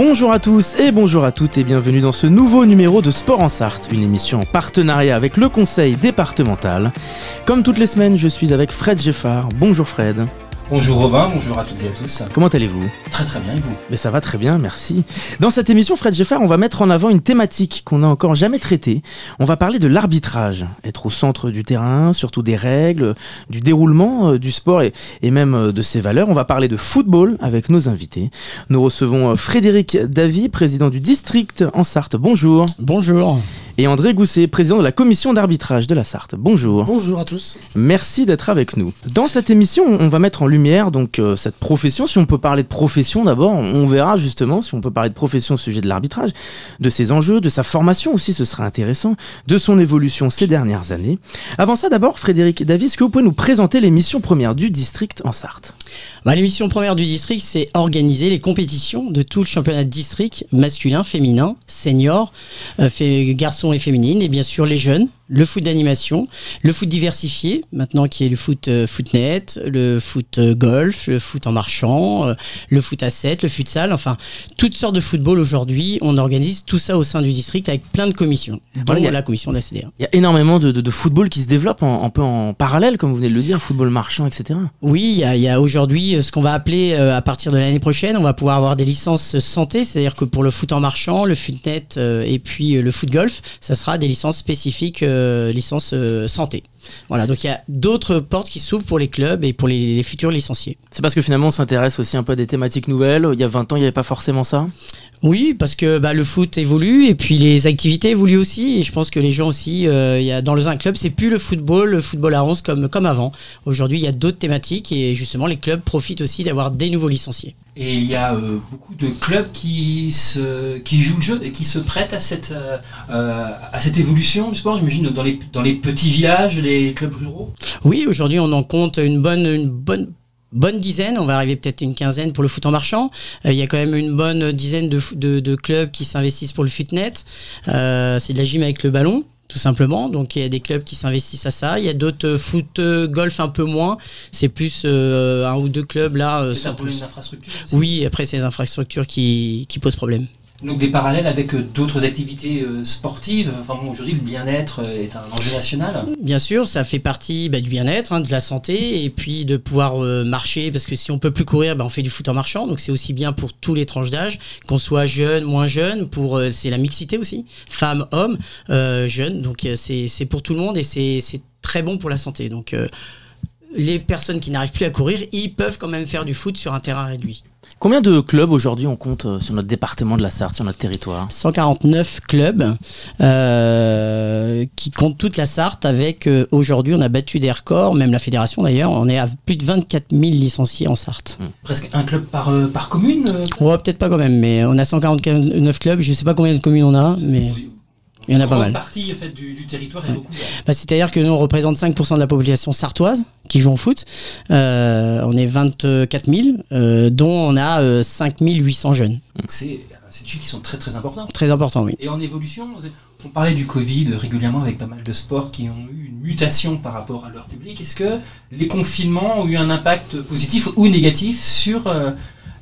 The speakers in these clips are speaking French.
Bonjour à tous et bonjour à toutes et bienvenue dans ce nouveau numéro de Sport en Sarthe, une émission en partenariat avec le conseil départemental. Comme toutes les semaines, je suis avec Fred Geffard. Bonjour Fred. Bonjour Robin, bonjour à toutes et à tous. Comment allez-vous Très très bien et vous Mais ça va très bien, merci. Dans cette émission, Fred Geffard, on va mettre en avant une thématique qu'on n'a encore jamais traitée. On va parler de l'arbitrage, être au centre du terrain, surtout des règles, du déroulement euh, du sport et, et même euh, de ses valeurs. On va parler de football avec nos invités. Nous recevons euh, Frédéric Davy, président du district en Sarthe. Bonjour. Bonjour. Et André Gousset, président de la commission d'arbitrage de la Sarthe. Bonjour. Bonjour à tous. Merci d'être avec nous. Dans cette émission, on va mettre en lumière donc euh, cette profession. Si on peut parler de profession d'abord, on verra justement si on peut parler de profession au sujet de l'arbitrage, de ses enjeux, de sa formation aussi, ce sera intéressant, de son évolution ces dernières années. Avant ça, d'abord, Frédéric David, est-ce que vous pouvez nous présenter l'émission première du district en Sarthe? Bah, L'émission première du district, c'est organiser les compétitions de tout le championnat de district, masculin, féminin, senior, euh, garçons et féminines, et bien sûr les jeunes, le foot d'animation, le foot diversifié, maintenant qui est le foot euh, footnet, le foot euh, golf, le foot en marchant, euh, le foot à 7, le futsal, enfin toutes sortes de football aujourd'hui. On organise tout ça au sein du district avec plein de commissions, dont a- la commission de la CDA. Il y a énormément de, de- de football qui se développe un peu en parallèle, comme vous venez de le dire, football marchand, etc. Oui, il y a, a aujourd'hui euh, ce qu'on va appeler à partir de l'année prochaine, on va pouvoir avoir des licences santé, c'est-à-dire que pour le foot en marchand, le footnet et puis le foot golf, ça sera des licences spécifiques, euh, licences euh, santé. Voilà, donc il y a d'autres portes qui s'ouvrent pour les clubs et pour les, les futurs licenciés. C'est parce que finalement on s'intéresse aussi un peu à des thématiques nouvelles. Il y a 20 ans, il n'y avait pas forcément ça. Oui, parce que bah, le foot évolue et puis les activités évoluent aussi. Et je pense que les gens aussi, euh, il y a, dans un club, c'est plus le football, le football à 11 comme, comme avant. Aujourd'hui, il y a d'autres thématiques et justement, les clubs profitent aussi d'avoir des nouveaux licenciés. Et il y a euh, beaucoup de clubs qui, se, qui jouent le jeu et qui se prêtent à cette, euh, à cette évolution du sport, j'imagine, dans les, dans les petits villages, les clubs ruraux. Oui, aujourd'hui, on en compte une bonne, une bonne, bonne dizaine. On va arriver peut-être à une quinzaine pour le foot en marchand. Euh, Il y a quand même une bonne dizaine de, fo- de, de clubs qui s'investissent pour le fitnet. Euh, c'est de la gym avec le ballon. Tout simplement, donc il y a des clubs qui s'investissent à ça. Il y a d'autres euh, foot, euh, golf un peu moins. C'est plus euh, un ou deux clubs là. C'est un problème d'infrastructure. Oui, après c'est les infrastructures qui, qui posent problème. Donc des parallèles avec euh, d'autres activités euh, sportives. Enfin aujourd'hui, le bien-être euh, est un enjeu national. Bien sûr, ça fait partie bah, du bien-être, hein, de la santé, et puis de pouvoir marcher, parce que si on peut plus courir, bah, on fait du foot en marchant, donc c'est aussi bien pour tous les tranches d'âge, qu'on soit jeune, moins jeune, pour c'est la mixité aussi, femmes, hommes, jeunes, donc c'est pour tout le monde et c'est très bon pour la santé. Donc les personnes qui n'arrivent plus à courir, ils peuvent quand même faire du foot sur un terrain réduit. Combien de clubs aujourd'hui on compte euh, sur notre département de la Sarthe, sur notre territoire 149 clubs euh, qui comptent toute la Sarthe avec euh, aujourd'hui on a battu des records, même la fédération d'ailleurs, on est à plus de 24 000 licenciés en Sarthe. Presque un club par, euh, par commune. euh, Ouais, peut-être pas quand même, mais on a 149 clubs, je sais pas combien de communes on a, mais oui. Il y en a pas mal. partie en fait, du, du territoire est recouverte. Bah, C'est-à-dire que nous on représente 5% de la population sartoise qui joue au foot, Euh, on est 24 000, euh, dont on a euh, 5 800 jeunes. Donc c'est des chiffres qui sont très très importants. Très important, oui. Et en évolution, on parlait du Covid régulièrement avec pas mal de sports qui ont eu une mutation par rapport à leur public. Est-ce que les confinements ont eu un impact positif ou négatif sur euh,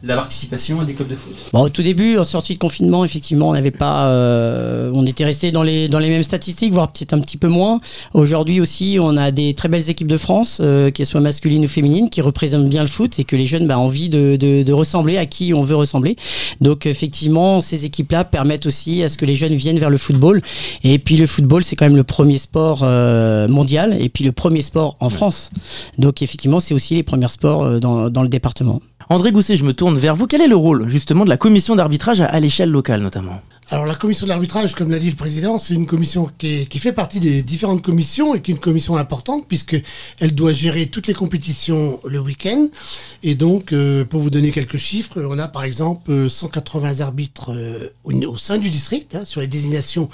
la participation à des clubs de foot Bon, au tout début, en sortie de confinement, effectivement, on n'avait pas, euh, on était resté dans les dans les mêmes statistiques, voire peut-être un petit peu moins. Aujourd'hui aussi, on a des très belles équipes de France, euh, qu'elles soient masculines ou féminines, qui représentent bien le foot et que les jeunes bah, ont envie de, de, de ressembler à qui on veut ressembler. Donc effectivement, ces équipes-là permettent aussi à ce que les jeunes viennent vers le football. Et puis le football, c'est quand même le premier sport euh, mondial et puis le premier sport en France. Donc effectivement, c'est aussi les premiers sports euh, dans, dans le département. André Gousset, je me tourne vers vous. Quel est le rôle justement de la commission d'arbitrage à, l'échelle locale notamment? Alors la commission de l'arbitrage, comme l'a dit le président, c'est une commission qui, est- qui fait partie des différentes commissions et qui est une commission importante puisque elle doit gérer toutes les compétitions le week-end. Et donc, euh, pour vous donner quelques chiffres, on a par exemple euh, 180 arbitres euh, au, au sein du district hein, sur les désignations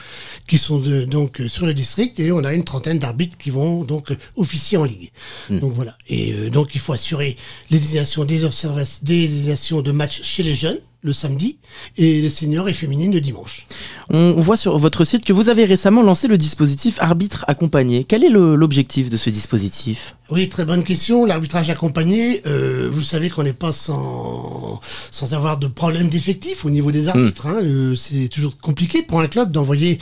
qui sont de- donc euh, sur le district et on a une trentaine d'arbitres qui vont donc euh, officier en ligue. Donc voilà. Et euh, donc il faut assurer les désignations des observations, des désignations de matchs chez les jeunes le samedi et les seniors et féminines le dimanche. On voit sur votre site que vous avez récemment lancé le dispositif arbitre accompagné. Quel est l'objectif de ce dispositif? Oui, très bonne question. L'arbitrage accompagné, euh, vous savez qu'on n'est pas sans, sans avoir de problème d'effectif au niveau des arbitres. hein. Euh, c'est toujours compliqué pour un club d'envoyer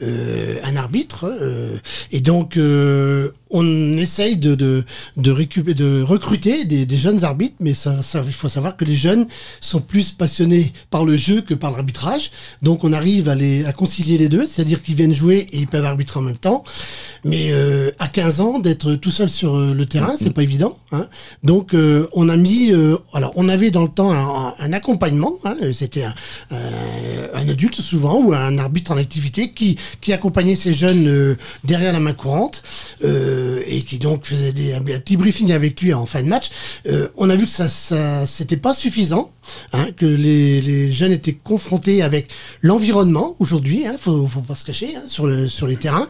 euh, un arbitre. euh, et donc, euh, on essaye de, de, de, récupérer, de recruter des, des jeunes arbitres, mais ça, ça, il faut savoir que les jeunes sont plus passionnés par le jeu que par l'arbitrage. Donc, on arrive à, les, à concilier les deux, c'est-à-dire qu'ils viennent jouer et ils peuvent arbitrer en même temps. Mais euh, à 15 ans, d'être tout seul sur euh, le terrain, c'est pas évident. Hein. Donc, euh, on a mis, euh, alors, on avait dans le temps un, un accompagnement. Hein, C'était un, un, un adulte souvent ou un arbitre en activité qui qui accompagnait ces jeunes euh, derrière la main courante euh, et qui donc faisait des, un, petit briefing avec lui en fin de match. Euh, on a vu que ça, ça c'était pas suffisant, hein, que les, les jeunes étaient confrontés avec l'environnement aujourd'hui. Hein, faut, faut pas se cacher hein, sur le sur les terrains.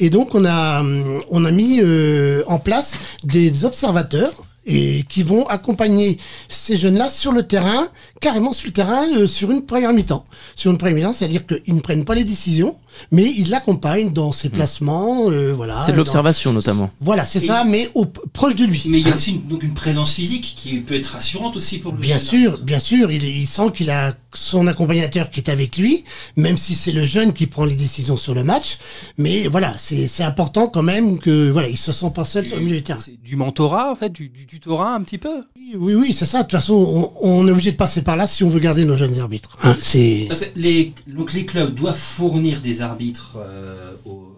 Et donc on a on a mis euh, en place des observateurs et qui vont accompagner ces jeunes-là sur le terrain, carrément sur le terrain, euh, sur une première mi-temps. Sur une première mi-temps, c'est-à-dire qu'ils ne prennent pas les décisions, mais ils l'accompagnent dans ses placements, euh, voilà. C'est de dans- l'observation notamment. Voilà, c'est ça, mais au, proche de lui. Mais il y a aussi une, donc une présence physique qui peut être rassurante aussi pour le Bien jeune sûr, bien sûr, il, sent qu'il a son accompagnateur qui est avec lui, même si c'est le jeune qui prend les décisions sur le match. Mais voilà, c'est c'est important quand même que voilà, il se sent pas seul sur le milieu du terrain. C'est du mentorat en fait, du, du tutorat un petit peu? Oui, oui, oui, c'est ça. De toute façon, on, on est obligé de passer par là si on veut garder nos jeunes arbitres. Hein, c'est Parce que les, donc les clubs doivent fournir des arbitres euh, au,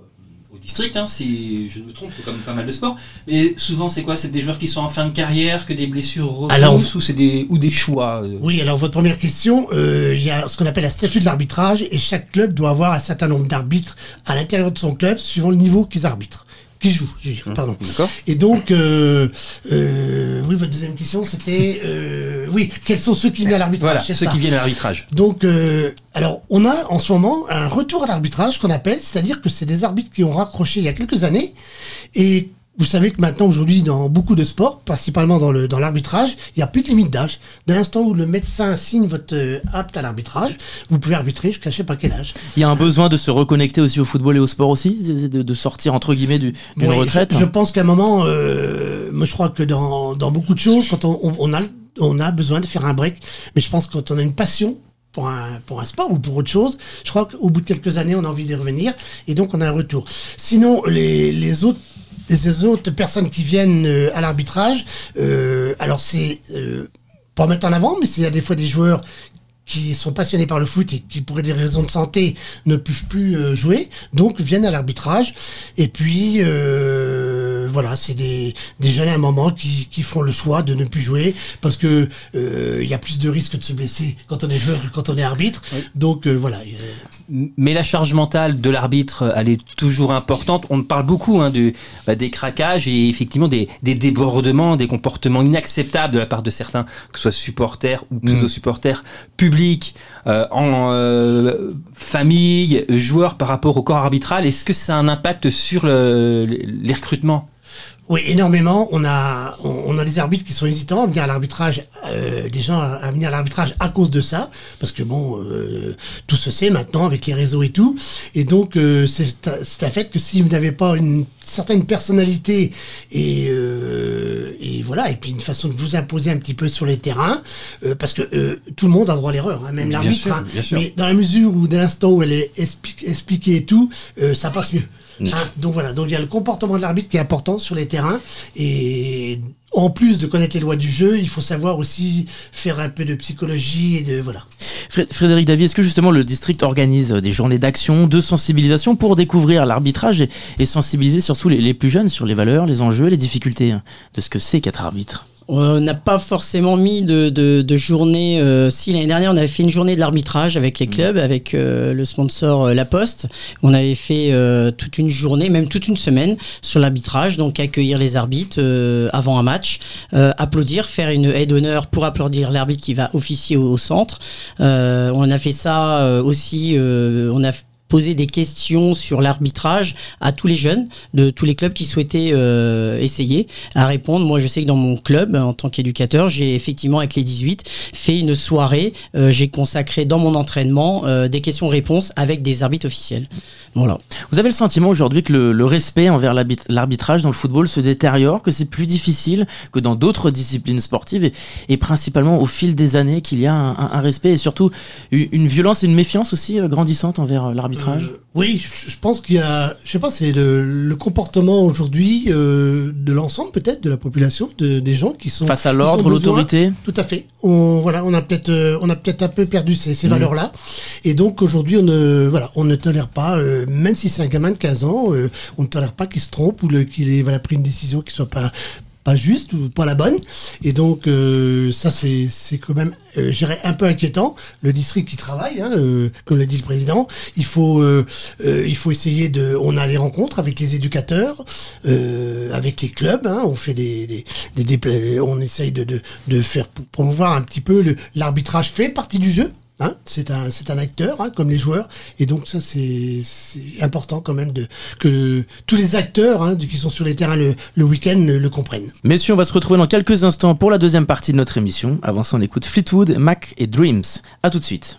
district, hein, si je ne me trompe, comme pas mal de sports. Mais souvent, c'est quoi? C'est des joueurs qui sont en fin de carrière, que des blessures repoussent, Alors- ou c'est des ou des choix euh, Oui, alors votre première question, euh, il y a ce qu'on appelle la statut de l'arbitrage et chaque club doit avoir un certain nombre d'arbitres à l'intérieur de son club suivant le niveau qu'ils arbitrent, qu'ils jouent. je veux dire, Pardon. D'accord. Et donc, euh, euh, oui, votre deuxième question, c'était, euh, oui, quels sont ceux qui viennent à l'arbitrage Voilà, ceux ça. qui viennent à l'arbitrage. Donc, euh, alors, on a en ce moment un retour à l'arbitrage qu'on appelle, c'est-à-dire que c'est des arbitres qui ont raccroché il y a quelques années. Et vous savez que maintenant, aujourd'hui, dans beaucoup de sports, principalement dans le dans l'arbitrage, il n'y a plus de limite d'âge. Dès l'instant où le médecin signe votre euh, apte à l'arbitrage, vous pouvez arbitrer jusqu'à je sais pas quel âge. Il y a un besoin de se reconnecter aussi au football et au sport aussi, de, de sortir entre guillemets du- d'une Oui, retraite. Je, je pense qu'à un moment, euh, moi je crois que dans, dans beaucoup de choses, quand on, on, on a, on a besoin de faire un break, mais je pense que quand on a une passion pour un, pour un sport ou pour autre chose, je crois qu'au bout de quelques années, on a envie d'y revenir et donc on a un retour. Sinon, les, les autres les autres personnes qui viennent euh, à l'arbitrage, euh, alors c'est euh, pas mettre en avant, mais c'est il y a des fois des joueurs qui sont passionnés par le foot et qui, pour des raisons de santé, ne peuvent plus jouer, donc viennent à l'arbitrage. Et puis, euh, voilà, c'est des, des jeunes à un moment qui, qui font le choix de ne plus jouer parce que euh, il y a plus de risques de se blesser quand on est joueur que quand on est arbitre. Donc euh, voilà. Mais la charge mentale de l'arbitre, elle est toujours importante. On parle beaucoup hein, de, bah, des craquages et effectivement des, des débordements, des comportements inacceptables de la part de certains, que ce soit supporters ou pseudo-supporters, publics, euh, en euh, famille, joueurs par rapport au corps arbitral. Est-ce que ça a un impact sur le- les recrutements? Oui, énormément. On a, on, on a des arbitres qui sont hésitants à venir à l'arbitrage, euh, des gens à, à venir à l'arbitrage à cause de ça, parce que bon, euh, tout se sait maintenant avec les réseaux et tout. Et donc, euh, c'est un- fait que si vous n'avez pas une certaine personnalité et, euh, et voilà, et puis une façon de vous imposer un petit peu sur les terrains, euh, parce que euh, tout le monde a droit à l'erreur, hein, même Bien l'arbitre. sûr, hein. bien sûr. Mais dans la mesure où, dès l'instant où elle est expli- expliquée et tout, euh, ça passe mieux. Hein, donc voilà, donc il y a le comportement de l'arbitre qui est important sur les terrains. Et en plus de connaître les lois du jeu, il faut savoir aussi faire un peu de psychologie et de voilà. Fré- Frédéric Davy, est-ce que justement le district organise des journées d'action, de sensibilisation pour découvrir l'arbitrage et, et sensibiliser surtout les, les plus jeunes sur les valeurs, les enjeux, les difficultés hein, de ce que c'est qu'être arbitre? On n'a pas forcément mis de, de, de journée. Euh, si l'année dernière, on avait fait une journée de l'arbitrage avec les Mmh. clubs, avec euh, le sponsor euh, La Poste. On avait fait euh, toute une journée, même toute une semaine sur l'arbitrage. Donc accueillir les arbitres euh, avant un match, euh, applaudir, faire une aide d'honneur pour applaudir l'arbitre qui va officier au, au centre. Euh, on a fait ça euh, aussi. euh, on a posé des questions sur l'arbitrage à tous les jeunes de tous les clubs qui souhaitaient euh, essayer à répondre. Moi, je sais que dans mon club, en tant qu'éducateur, j'ai effectivement, avec les 18, fait une soirée. euh, j'ai consacré dans mon entraînement euh, des questions-réponses avec des arbitres officiels. Voilà. Vous avez le sentiment aujourd'hui que le, respect envers l'arbit- l'arbitrage dans le football se détériore, que c'est plus difficile que dans d'autres disciplines sportives et, principalement au fil des années qu'il y a un, respect et surtout u- une violence et une méfiance aussi grandissante envers l'arbitrage? Euh, oui, je pense qu'il y a, je sais pas, c'est le, le comportement aujourd'hui euh, de l'ensemble peut-être de la population, de, des gens qui sont face à l'ordre, l'autorité? Tout à fait. On voilà, on a peut-être euh, on a peut-être un peu perdu ces, ces Mhm. valeurs-là, et donc aujourd'hui on ne voilà, on ne tolère pas, euh, même si c'est un gamin de 15 ans, euh, on ne tolère pas qu'il se trompe ou qu'il ait voilà, pris une décision qui soit pas pas juste ou pas la bonne. Et donc euh, ça c'est c'est quand même euh, je dirais un peu inquiétant. Le district qui travaille, hein, euh, comme l'a dit le président, il faut euh, il faut essayer de. On a les rencontres avec les éducateurs, avec les clubs. Hein, on fait des, des, des dépla- on essaye de, de, de faire promouvoir un petit peu le- l'arbitrage fait partie du jeu. Hein, c'est un acteur hein, comme les joueurs et donc ça c'est important quand même que tous les acteurs hein, qui sont sur les terrains le, week-end le, le comprennent. Messieurs, on va se retrouver dans quelques instants pour la deuxième partie de notre émission. Avant ça, on écoute Fleetwood, Mac et Dreams. À tout de suite.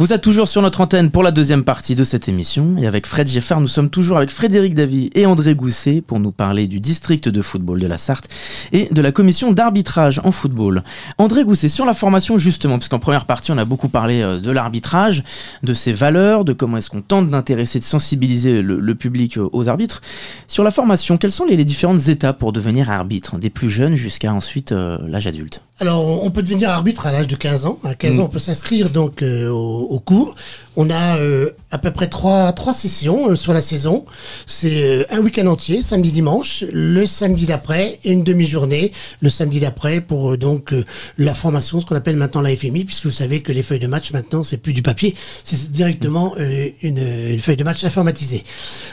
Vous êtes toujours sur notre antenne pour la deuxième partie de cette émission. Et avec Fred Geffard, nous sommes toujours avec Frédéric Davy et André Gousset pour nous parler du district de football de la Sarthe et de la commission d'arbitrage en football. André Gousset, sur la formation justement, parce qu'en première partie, on a beaucoup parlé euh, de l'arbitrage, de ses valeurs, de comment est-ce qu'on tente d'intéresser, de sensibiliser le, le public euh, aux arbitres. Sur la formation, quelles sont les, les différentes étapes pour devenir arbitre, des plus jeunes jusqu'à ensuite euh, l'âge adulte? Alors, on peut devenir arbitre à l'âge de 15 ans. À 15 Mm. ans, on peut s'inscrire donc euh, au, au cours. On a euh, à peu près trois, trois sessions euh, sur la saison. C'est euh, un week-end entier, samedi, dimanche, le samedi d'après et une demi-journée le samedi d'après pour donc la formation, ce qu'on appelle maintenant la FMI, puisque vous savez que les feuilles de match maintenant c'est plus du papier, c'est directement euh, une, une feuille de match informatisée.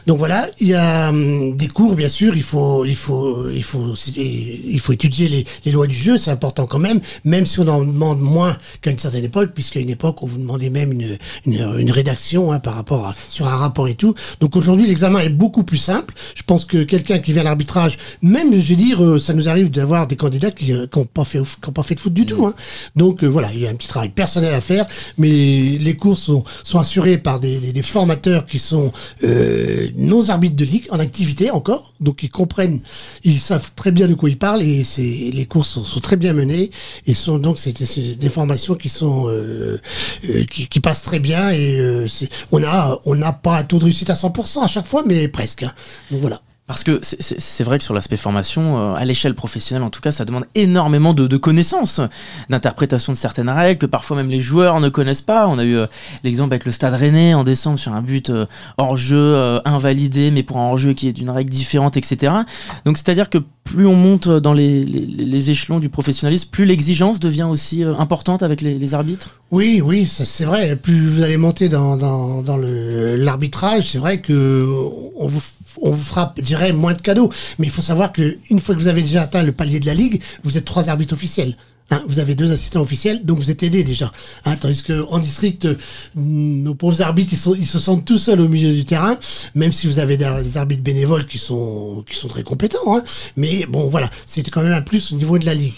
Donc voilà, il y a hum, des cours bien sûr, il faut il faut il faut il faut étudier les, les lois du jeu, c'est important quand même, même si on en demande moins qu'à une certaine époque, puisqu'à une époque on vous demandait même une une, une rédaction hein, par rapport à sur un rapport et tout. Donc aujourd'hui l'examen est beaucoup plus simple. Je pense que quelqu'un qui vient à l'arbitrage, même je veux dire, euh, ça nous arrive d'avoir des candidats qui n'ont pas fait qui ont pas fait de foot du tout. Hein. Donc euh, voilà, il y a un petit travail personnel à faire, mais les, cours sont, sont assurés par des, des, des formateurs qui sont euh, nos arbitres de ligue en activité encore, donc ils comprennent, ils savent très bien de quoi ils parlent et c'est les cours sont, sont très bien menés et sont donc c'est c'est des formations qui sont euh, euh, qui, qui passent très bien et euh, on a on n'a pas un taux de réussite à 100% à chaque fois, mais presque. hein. Donc voilà. Parce que c'est- vrai que sur l'aspect formation, euh, à l'échelle professionnelle en tout cas, ça demande énormément de, connaissances, d'interprétation de certaines règles que parfois même les joueurs ne connaissent pas. On a eu euh, l'exemple avec le Stade Rennais en décembre sur un but euh, hors jeu invalidé, mais pour un hors jeu qui est d'une règle différente, etc. Donc c'est-à-dire que plus on monte dans les, échelons du professionnalisme, plus l'exigence devient aussi importante avec les, arbitres. Oui, oui, c'est vrai. Plus vous allez monter dans, dans, l'arbitrage, c'est vrai que on vous, on vous fera, je dirais, moins de cadeaux. Mais il faut savoir que une fois que vous avez déjà atteint le palier de la ligue, vous êtes trois arbitres officiels. Hein, vous avez deux assistants officiels, donc vous êtes aidés déjà. Hein, tandis que en district, euh, nos pauvres arbitres, ils, sont, ils se sentent tout seuls au milieu du terrain, même si vous avez des, des arbitres bénévoles qui sont qui sont très compétents. Hein. Mais bon, voilà, c'était quand même un plus au niveau de la ligue.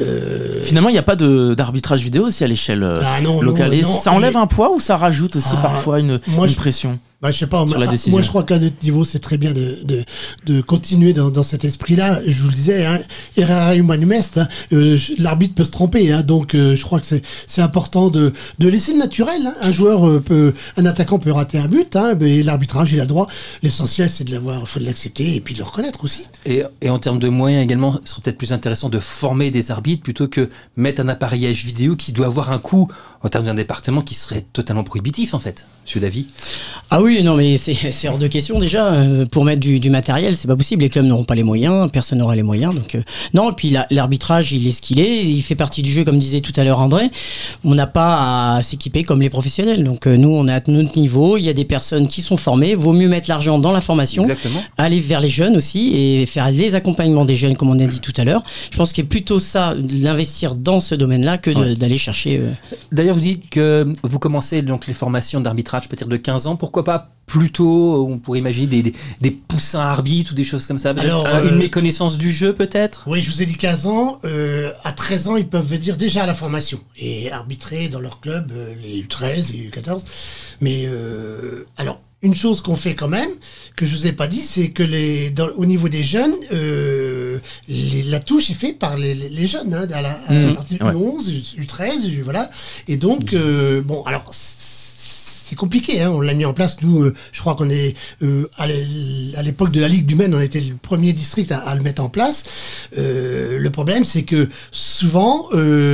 Euh, Finalement, il n'y a pas d'arbitrage vidéo aussi à l'échelle euh, Ah non, locale. Non, ça enlève un poids ou ça rajoute aussi Ah, parfois une, moi, une je- pression? Bah, je sais pas, Sur moi, la ah, décision. moi je crois qu'à notre niveau, c'est très bien de, de, de continuer dans, dans cet esprit-là. Je vous le disais, hein, errare humanum est, hein, euh, l'arbitre peut se tromper, hein, donc euh, je crois que c'est c'est important de, de laisser le naturel. hein. Un joueur euh, peut, un attaquant peut rater un but, hein, mais l'arbitrage il a droit. L'essentiel c'est de l'avoir, faut de l'accepter et puis de le reconnaître aussi. Et, et en termes de moyens également, ce serait peut-être plus intéressant de former des arbitres plutôt que mettre un appareillage vidéo qui doit avoir un coût en termes d'un département qui serait totalement prohibitif en fait. Monsieur Davy Ah oui, non, mais c'est hors de question déjà. euh, pour mettre du, du matériel, c'est pas possible. Les clubs n'auront pas les moyens, personne n'aura les moyens. Donc, euh, non, et puis la- l'arbitrage, il est ce qu'il est. Il fait partie du jeu, comme disait tout à l'heure André. On n'a pas à s'équiper comme les professionnels. Donc, euh, nous, on est à notre niveau. Il y a des personnes qui sont formées. Vaut mieux mettre l'argent dans la formation. Exactement. Aller vers les jeunes aussi et faire les accompagnements des jeunes, comme on a dit tout à l'heure. Je pense qu'il est plutôt ça, l'investir dans ce domaine-là, que Ouais. d'aller chercher. euh, D'ailleurs, vous dites que vous commencez donc les formations d'arbitrage peut-être de 15 ans. Pourquoi pas plutôt, on pourrait imaginer des, des, des poussins arbitres ou des choses comme ça. Alors, un- euh, une méconnaissance du jeu peut-être? Oui, je vous ai dit 15 ans. euh, à 13 ans, ils peuvent venir déjà à la formation et arbitrer dans leur club, euh, les U13 et U14. Mais euh, alors, une chose qu'on fait quand même, que je vous ai pas dit, c'est que les, dans, au niveau des jeunes, euh, les- la touche est faite par les, les- les jeunes, hein, à, la, à partir du Ouais. U11, U13, U- voilà. Et donc, euh, bon, alors. C'est compliqué, hein. on l'a mis en place. Nous, euh, je crois qu'on est euh, à l'é- à l'époque de la Ligue du Maine, on était le premier district à, à le mettre en place. Euh, le problème, c'est que souvent,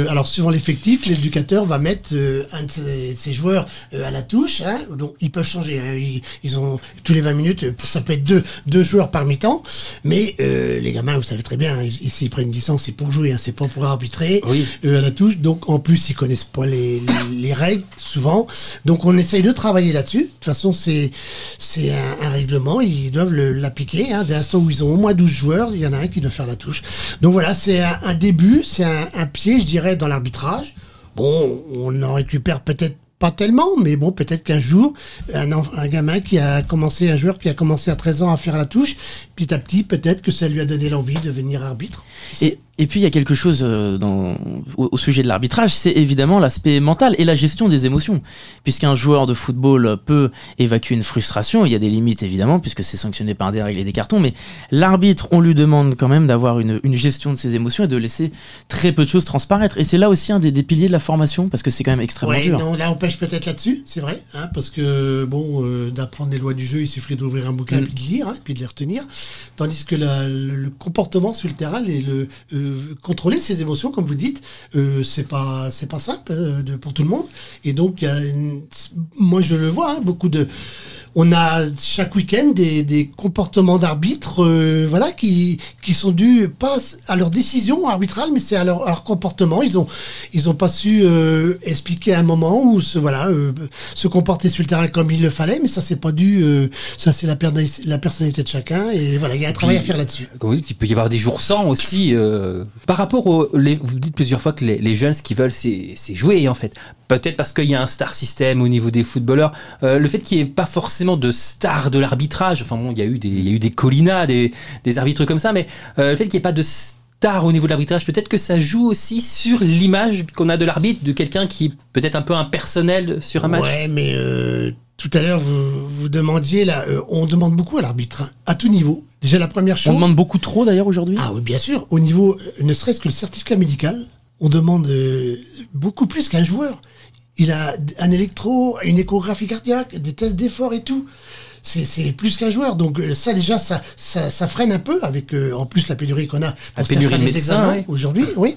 alors suivant l'effectif, l'éducateur va mettre un de ses, ses joueurs à la touche. Hein, donc ils peuvent changer. hein. ils, ils ont tous les 20 minutes, ça peut être deux, deux joueurs par mi-temps. Mais les gamins, vous savez très bien, ils- s'ils prennent une licence, c'est pour jouer, c'est pas pour arbitrer Oui. à la touche. Donc en plus, ils connaissent pas les, les, les règles souvent. Donc on essaye de travailler là-dessus. De toute façon, c'est un, règlement. Ils doivent l'appliquer. Hein. Dès l'instant où ils ont au moins 12 joueurs, il y en a un qui doit faire la touche. Donc voilà, c'est un, début, c'est un, pied, je dirais, dans l'arbitrage. Bon, on en récupère peut-être pas tellement, mais bon, peut-être qu'un jour, un gamin qui a commencé, un joueur qui a commencé à 13 ans à faire la touche, petit à petit, peut-être que ça lui a donné l'envie de devenir arbitre. Et, et puis il y a quelque chose euh, dans, au, au sujet de l'arbitrage, c'est évidemment l'aspect mental et la gestion des émotions. Puisqu'un joueur de football peut évacuer une frustration, il y a des limites évidemment, puisque c'est sanctionné par des règles et des cartons, mais l'arbitre, on lui demande quand même d'avoir une, une gestion de ses émotions et de laisser très peu de choses transparaître. Et c'est là aussi un des, des piliers de la formation, parce que c'est quand même extrêmement Ouais, dur. non, là on pêche peut-être là-dessus, c'est vrai, hein, parce que bon, euh, d'apprendre les lois du jeu, il suffirait d'ouvrir un bouquin Mm. puis de lire, hein, puis de les retenir, tandis que la- le, le comportement sur le terrain, et le, euh, contrôler ses émotions, comme vous dites, euh, c'est pas c'est pas simple euh, pour tout le monde. Et donc, y a une- moi je le vois, hein, beaucoup de on a chaque week-end des, des comportements d'arbitres, euh, voilà, qui qui sont dus pas à leur décision arbitrale, mais c'est à leur, à leur comportement. Ils ont ils ont pas su euh, expliquer à un moment où se voilà euh, se comporter sur le terrain comme il le fallait, mais ça c'est pas dû, ça c'est la, la personnalité de chacun et voilà, il y a un travail à faire là-dessus. Comme vous dites, il peut y avoir des jours sans aussi. par rapport au. les- vous dites plusieurs fois que les, les jeunes, ce qu'ils veulent, c'est c'est jouer, en fait. Peut-être parce qu'il y a un star system au niveau des footballeurs. Euh, le fait qu'il n'y ait pas forcément de stars de l'arbitrage, enfin bon, il y a eu des, il y a eu des Colina, des, des arbitres comme ça, mais euh, le fait qu'il n'y ait pas de stars au niveau de l'arbitrage, peut-être que ça joue aussi sur l'image qu'on a de l'arbitre, de quelqu'un qui est peut-être un peu impersonnel sur un match. Ouais, mais euh, tout à l'heure vous vous demandiez là, euh, on demande beaucoup à l'arbitre hein, à tout niveau. Déjà la première chose. On demande beaucoup trop d'ailleurs aujourd'hui? Ah oui, bien sûr. Au niveau, euh, ne serait-ce que le certificat médical, on demande beaucoup plus qu'un joueur. Il a un électro, une échographie cardiaque, des tests d'effort et tout. C'est c'est plus qu'un joueur. Donc euh, ça déjà, ça, ça, ça freine un peu avec euh, en plus la pénurie qu'on a La pour pénurie faire de des médecins, ouais. aujourd'hui. Oui.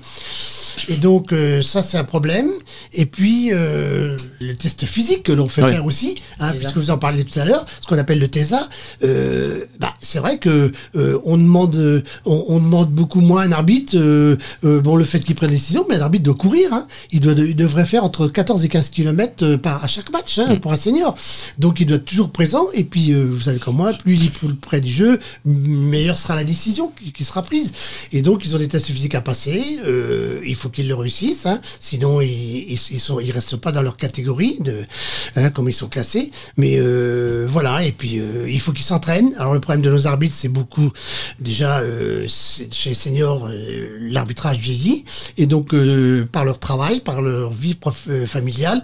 Et donc euh, ça c'est un problème. Et puis euh, le test physique que l'on fait faire aussi, hein, puisque vous en parliez tout à l'heure, ce qu'on appelle le TESA. Euh, bah, c'est vrai que euh, on demande, euh, on, on demande beaucoup moins à un arbitre. euh, euh, bon, le fait qu'il prenne des décisions, mais un arbitre doit courir. Hein, il doit, il devrait faire entre 14 et 15 km par à chaque match hein, pour un senior. Donc il doit être toujours présent. Et puis euh, vous savez comme moi, plus il est près du jeu, meilleure sera la décision qui, qui sera prise. Et donc ils ont des tests physiques à passer. euh, il faut qu'ils le réussissent. Hein, sinon ils, ils, restent pas dans leur catégorie de, hein, comme ils sont classés. Mais euh, voilà. Et puis euh, il faut qu'ils s'entraînent. Alors le problème de nos arbitres, c'est beaucoup déjà euh, chez les seniors, l'arbitrage vieillit et donc par leur travail, par leur vie prof- familiale,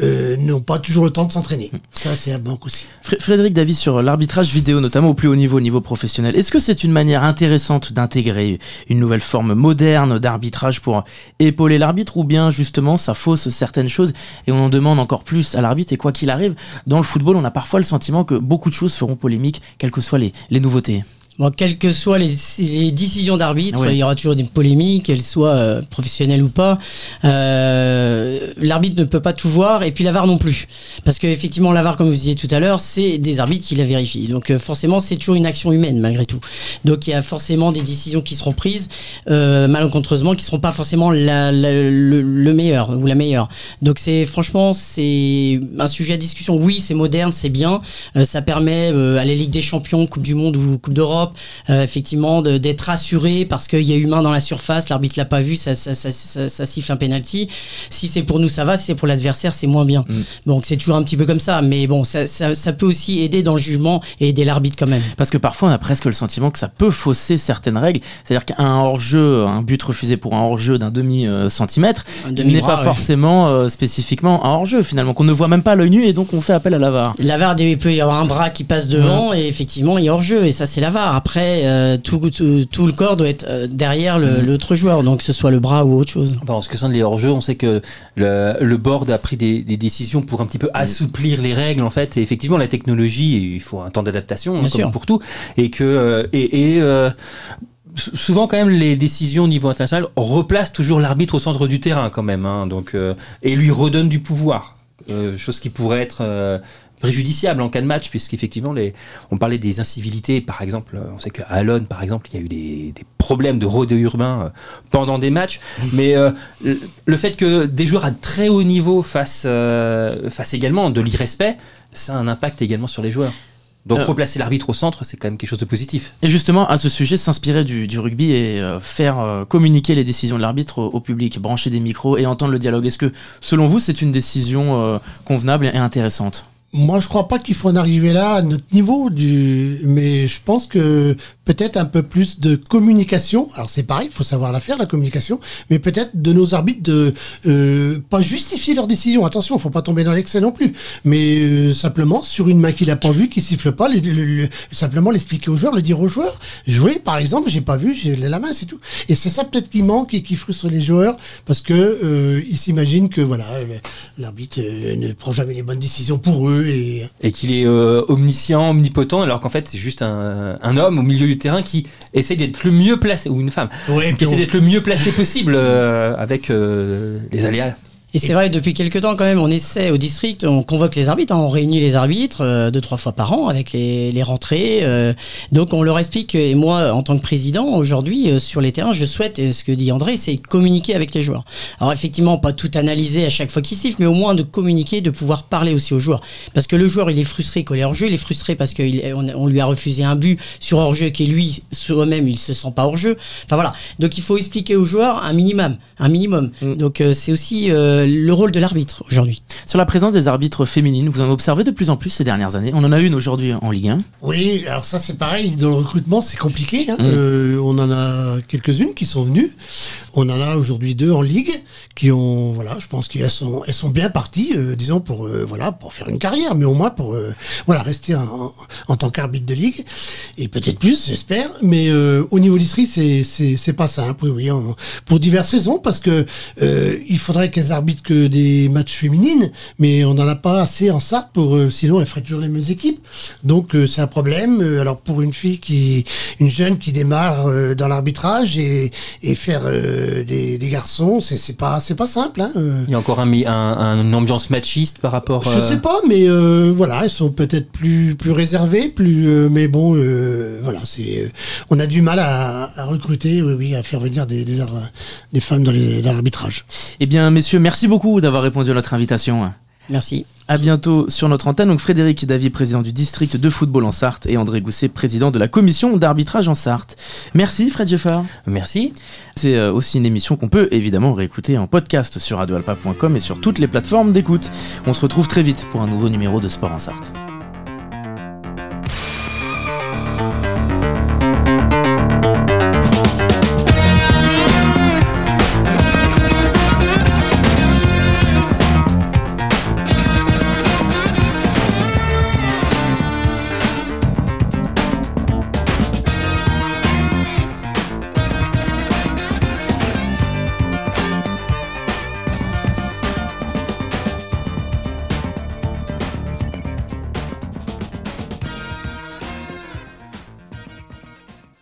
n'ont pas toujours le temps de s'entraîner. Ça c'est un manque aussi. Fré- Frédéric Davis sur l'arbitrage vidéo, notamment au plus haut niveau, au niveau professionnel. Est-ce que c'est une manière intéressante d'intégrer une nouvelle forme moderne d'arbitrage pour épauler l'arbitre ou bien justement ça fausse certaines choses et on en demande encore plus à l'arbitre et quoi qu'il arrive, dans le football on a parfois le sentiment que beaucoup de choses feront polémique, quelles que soient les, les nouveautés. Bon, quelles que soient les, les décisions d'arbitre, il y aura toujours des polémiques, qu'elles soient euh, professionnelles ou pas. Euh, L'arbitre ne peut pas tout voir, et puis la VAR non plus. Parce que effectivement, la VAR, comme vous disiez tout à l'heure, c'est des arbitres qui la vérifient. Donc euh, forcément, c'est toujours une action humaine malgré tout. Donc il y a forcément des décisions qui seront prises euh, malencontreusement, qui seront pas forcément la- la- le, le meilleur ou la meilleure. Donc c'est franchement, c'est un sujet à discussion. Oui, c'est moderne, c'est bien. Euh, ça permet euh, à la Ligue des Champions, Coupe du Monde ou Coupe d'Europe, euh, effectivement, d'être rassuré parce qu'il y a humain dans la surface, l'arbitre l'a pas vu, ça, ça, ça, ça, ça siffle un penalty. Si c'est pour nous, ça va. Si c'est pour l'adversaire, c'est moins bien. Donc c'est toujours un petit peu comme ça. Mais bon, ça, peut aussi aider dans le jugement et aider l'arbitre quand même. Parce que parfois on a presque le sentiment que ça peut fausser certaines règles, c'est-à-dire qu'un hors-jeu, un but refusé pour un hors-jeu d'un demi-centimètre n'est pas ouais. forcément euh, spécifiquement un hors-jeu finalement, qu'on ne voit même pas à l'œil nu et donc on fait appel à la VAR. La VAR, il peut y avoir un bras qui passe devant et effectivement, il a hors-jeu et ça, c'est la VAR. Après, euh, tout, tout, tout le corps doit être euh, derrière le- l'autre joueur, donc que ce soit le bras ou autre chose. Enfin, en ce qui concerne les hors-jeux, on sait que le, le board a pris des, des décisions pour un petit peu assouplir les règles en fait. Et effectivement, la technologie, il faut un temps d'adaptation hein, comme sûr. pour tout, et que euh, et, et, sou- souvent quand même les décisions au niveau international replacent toujours l'arbitre au centre du terrain quand même, hein, donc euh, et lui redonnent du pouvoir, euh, chose qui pourrait être euh, préjudiciable en cas de match, puisqu'effectivement, les, on parlait des incivilités, par exemple, euh, on sait qu'à Alon, par exemple, il y a eu des, des problèmes de rodéo urbain euh, pendant des matchs, mais euh, le, fait que des joueurs à très haut niveau fassent, euh, fassent également de l'irrespect, ça a un impact également sur les joueurs. Donc Euh. replacer l'arbitre au centre, c'est quand même quelque chose de positif. Et justement, à ce sujet, s'inspirer du, du rugby et euh, faire euh, communiquer les décisions de l'arbitre au, au public, brancher des micros et entendre le dialogue. Est-ce que, selon vous, c'est une décision convenable et intéressante? Moi, je crois pas qu'il faut en arriver là à notre niveau, du... mais je pense que peut-être un peu plus de communication. Alors c'est pareil, il faut savoir la faire, la communication, mais peut-être de nos arbitres de euh, pas justifier leurs décisions. Attention, faut pas tomber dans l'excès non plus, mais euh, simplement sur une main qu'il a pas vue, qui siffle pas, le- le- le- simplement l'expliquer aux joueurs, le dire aux joueurs. Jouer, par exemple, j'ai pas vu, j'ai la main, c'est tout. Et c'est ça peut-être qui manque et qui frustre les joueurs parce que euh, ils s'imaginent que voilà, euh, l'arbitre euh, ne prend jamais les bonnes décisions pour eux et et qu'il est euh, omniscient, omnipotent, alors qu'en fait c'est juste un, un homme au milieu du terrain qui essaye d'être le mieux placé, ou une femme, Ouais, qui essaie on- d'être le mieux placé possible euh, avec euh, les aléas. Et c'est vrai, depuis quelques temps quand même, on essaie au district, on convoque les arbitres, hein, on réunit les arbitres euh, deux, trois fois par an avec les, les rentrées. euh, donc on leur explique, et moi en tant que président, aujourd'hui euh, sur les terrains, je souhaite, et ce que dit André, c'est communiquer avec les joueurs. Alors effectivement, pas tout analyser à chaque fois qu'ils sifflent, mais au moins de communiquer, de pouvoir parler aussi aux joueurs. Parce que le joueur, il est frustré qu'on est hors-jeu, il est frustré parce qu'on on lui a refusé un but sur hors-jeu qui lui, soi-même, il se sent pas hors-jeu. Enfin voilà. Donc il faut expliquer aux joueurs un minimum, un minimum. Donc euh, c'est aussi euh, le rôle de l'arbitre aujourd'hui. Sur la présence des arbitres féminines, vous en observez de plus en plus ces dernières années. On en a une aujourd'hui en Ligue 1. Oui, alors ça c'est pareil, dans le recrutement c'est compliqué. hein. Mm. Euh, on en a quelques-unes qui sont venues. On en a aujourd'hui deux en ligue qui ont, voilà, je pense qu'elles sont, elles sont bien parties, euh, disons pour, euh, voilà, pour faire une carrière, mais au moins pour, euh, voilà, rester en, en tant qu'arbitre de ligue et peut-être plus, j'espère. Mais euh, au niveau district, c'est, pas simple, oui, oui, en- pour diverses raisons, parce que euh, il faudrait qu'elles arbitrent que des matchs féminines, mais on n'en a pas assez en Sarthe pour, euh, sinon elles feraient toujours les mêmes équipes. Donc euh, c'est un problème. Euh, Alors pour une fille qui, une jeune qui démarre euh, dans l'arbitrage et, et faire euh, des, des garçons, c'est, c'est pas, c'est pas simple. Hein. Il y a encore un, mi- un- un- une ambiance machiste par rapport. Je sais pas, mais euh, voilà, elles sont peut-être plus plus réservées, plus. euh, mais bon, euh, voilà, c'est. euh, on a du mal à, à recruter, oui, oui, à faire venir des des, femmes dans les dans l'arbitrage. Eh bien, messieurs, merci beaucoup d'avoir répondu à notre invitation. Merci. À bientôt sur notre antenne. Donc Frédéric Davy, président du district de football en Sarthe, et André Gousset, président de la commission d'arbitrage en Sarthe. Merci Fred Jeffard. Merci. C'est euh, aussi une émission qu'on peut évidemment réécouter en podcast sur radioalpa.com et sur toutes les plateformes d'écoute. On se retrouve très vite pour un nouveau numéro de Sport en Sarthe.